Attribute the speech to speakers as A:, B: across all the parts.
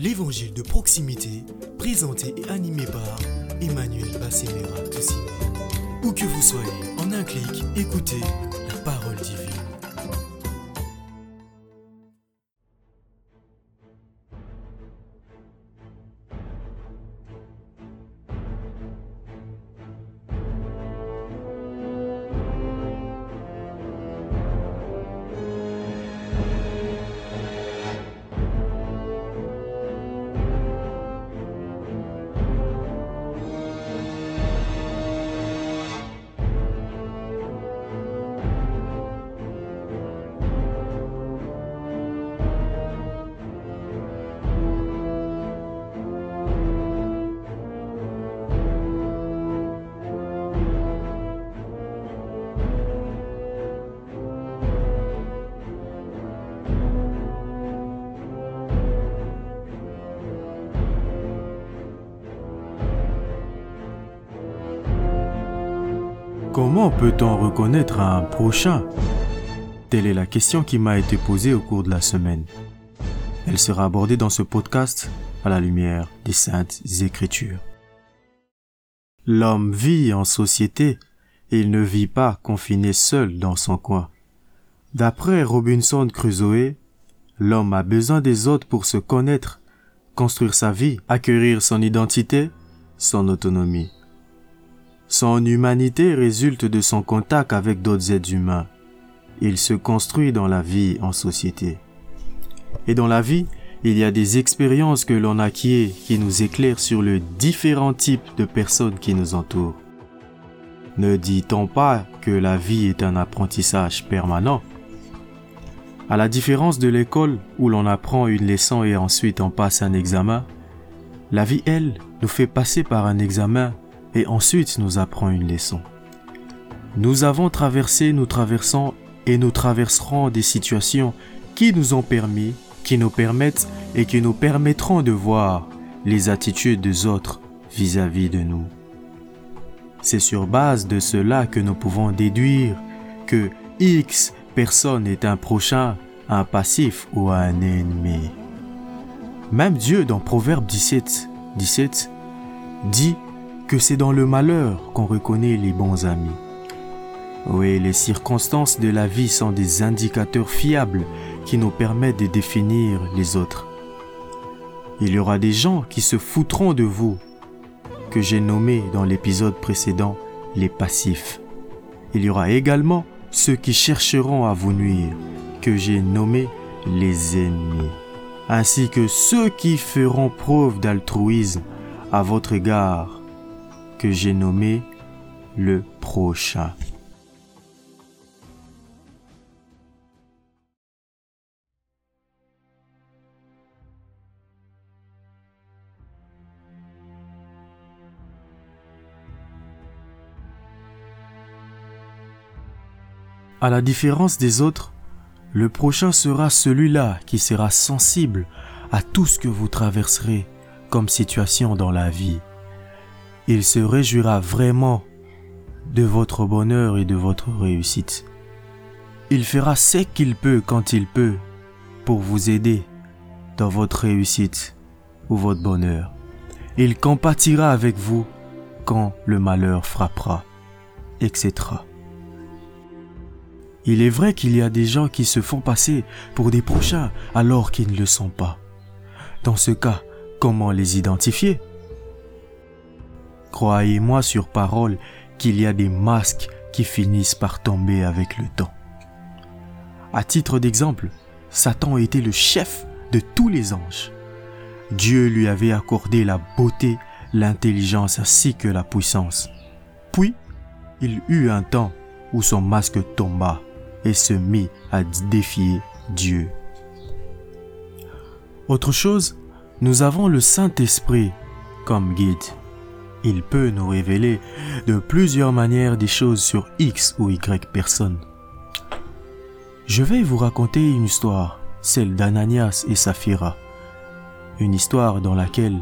A: L'évangile de proximité, présenté et animé par Emmanuel Bassemera Toussimé. Où que vous soyez, en un clic, écoutez la parole divine.
B: Comment peut-on reconnaître un prochain? Telle est la question qui m'a été posée au cours de la semaine. Elle sera abordée dans ce podcast à la lumière des saintes écritures. L'homme vit en société et il ne vit pas confiné seul dans son coin. D'après Robinson Crusoe, l'homme a besoin des autres pour se connaître, construire sa vie, acquérir son identité, son autonomie. Son humanité résulte de son contact avec d'autres êtres humains. Il se construit dans la vie en société. Et dans la vie, il y a des expériences que l'on acquiert qui nous éclairent sur le différent type de personnes qui nous entourent. Ne dit-on pas que la vie est un apprentissage permanent? À la différence de l'école où l'on apprend une leçon et ensuite on passe un examen, la vie, elle, nous fait passer par un examen et ensuite nous apprend une leçon. Nous avons traversé, nous traversons et nous traverserons des situations qui nous ont permis, qui nous permettent et qui nous permettront de voir les attitudes des autres vis-à-vis de nous. C'est sur base de cela que nous pouvons déduire que X personne est un prochain, un passif ou un ennemi. Même Dieu dans Proverbe 17, 17 dit que c'est dans le malheur qu'on reconnaît les bons amis. Oui, les circonstances de la vie sont des indicateurs fiables qui nous permettent de définir les autres. Il y aura des gens qui se foutront de vous, que j'ai nommés dans l'épisode précédent les passifs. Il y aura également ceux qui chercheront à vous nuire, que j'ai nommés les ennemis, ainsi que ceux qui feront preuve d'altruisme à votre égard que j'ai nommé le prochain. À la différence des autres, le prochain sera celui-là qui sera sensible à tout ce que vous traverserez comme situation dans la vie il se réjouira vraiment de votre bonheur et de votre réussite. Il fera ce qu'il peut quand il peut pour vous aider dans votre réussite ou votre bonheur. Il compatira avec vous quand le malheur frappera, etc. Il est vrai qu'il y a des gens qui se font passer pour des prochains alors qu'ils ne le sont pas. Dans ce cas, comment les identifier? Croyez-moi sur parole qu'il y a des masques qui finissent par tomber avec le temps. À titre d'exemple, Satan était le chef de tous les anges. Dieu lui avait accordé la beauté, l'intelligence ainsi que la puissance. Puis, il eut un temps où son masque tomba et se mit à défier Dieu. Autre chose, nous avons le Saint-Esprit comme guide il peut nous révéler de plusieurs manières des choses sur X ou Y personnes. Je vais vous raconter une histoire, celle d'Ananias et Saphira. Une histoire dans laquelle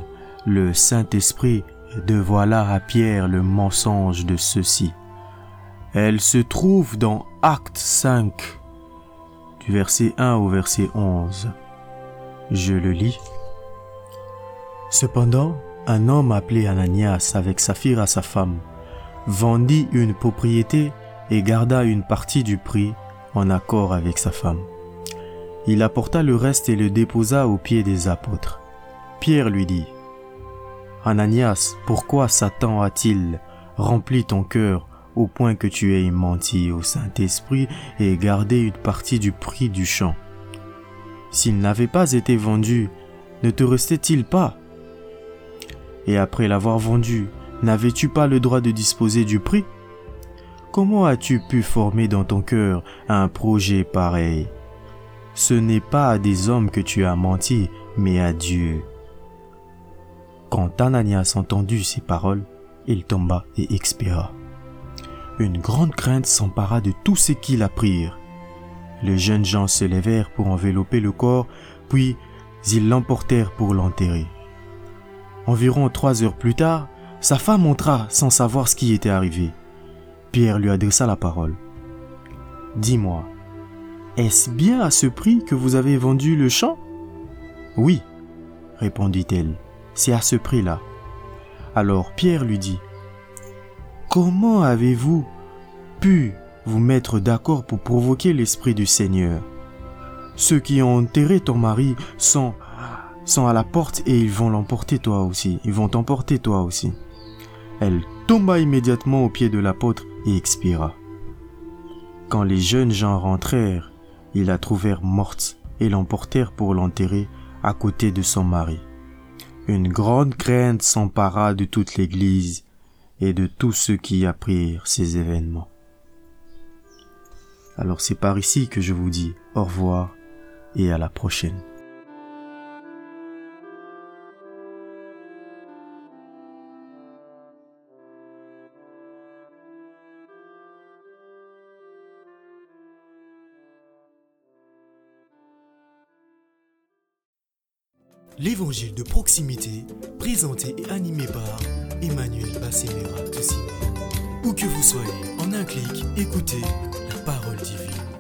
B: le Saint-Esprit dévoila à Pierre le mensonge de ceci. Elle se trouve dans Acte 5, du verset 1 au verset 11. Je le lis. Cependant, un homme appelé Ananias avec Saphira sa femme vendit une propriété et garda une partie du prix en accord avec sa femme. Il apporta le reste et le déposa aux pieds des apôtres. Pierre lui dit, Ananias, pourquoi Satan a-t-il rempli ton cœur au point que tu aies menti au Saint-Esprit et gardé une partie du prix du champ? S'il n'avait pas été vendu, ne te restait-il pas? Et après l'avoir vendu, n'avais-tu pas le droit de disposer du prix? Comment as-tu pu former dans ton cœur un projet pareil? Ce n'est pas à des hommes que tu as menti, mais à Dieu. Quand Ananias entendit ces paroles, il tomba et expira. Une grande crainte s'empara de tous ceux qui l'apprirent. Les jeunes gens se levèrent pour envelopper le corps, puis ils l'emportèrent pour l'enterrer. Environ trois heures plus tard, sa femme entra sans savoir ce qui était arrivé. Pierre lui adressa la parole. Dis-moi, est-ce bien à ce prix que vous avez vendu le champ Oui, répondit-elle, c'est à ce prix-là. Alors Pierre lui dit, Comment avez-vous pu vous mettre d'accord pour provoquer l'Esprit du Seigneur? Ceux qui ont enterré ton mari sont, sont à la porte et ils vont l'emporter toi aussi, ils vont t'emporter toi aussi. Elle tomba immédiatement aux pieds de l'apôtre et expira. Quand les jeunes gens rentrèrent, ils la trouvèrent morte et l'emportèrent pour l'enterrer à côté de son mari. Une grande crainte s'empara de toute l'Église et de tous ceux qui apprirent ces événements. Alors c'est par ici que je vous dis au revoir et à la prochaine.
A: L'évangile de proximité, présenté et animé par Emmanuel Bassemera Toussimé. Où que vous soyez, en un clic, écoutez la parole divine.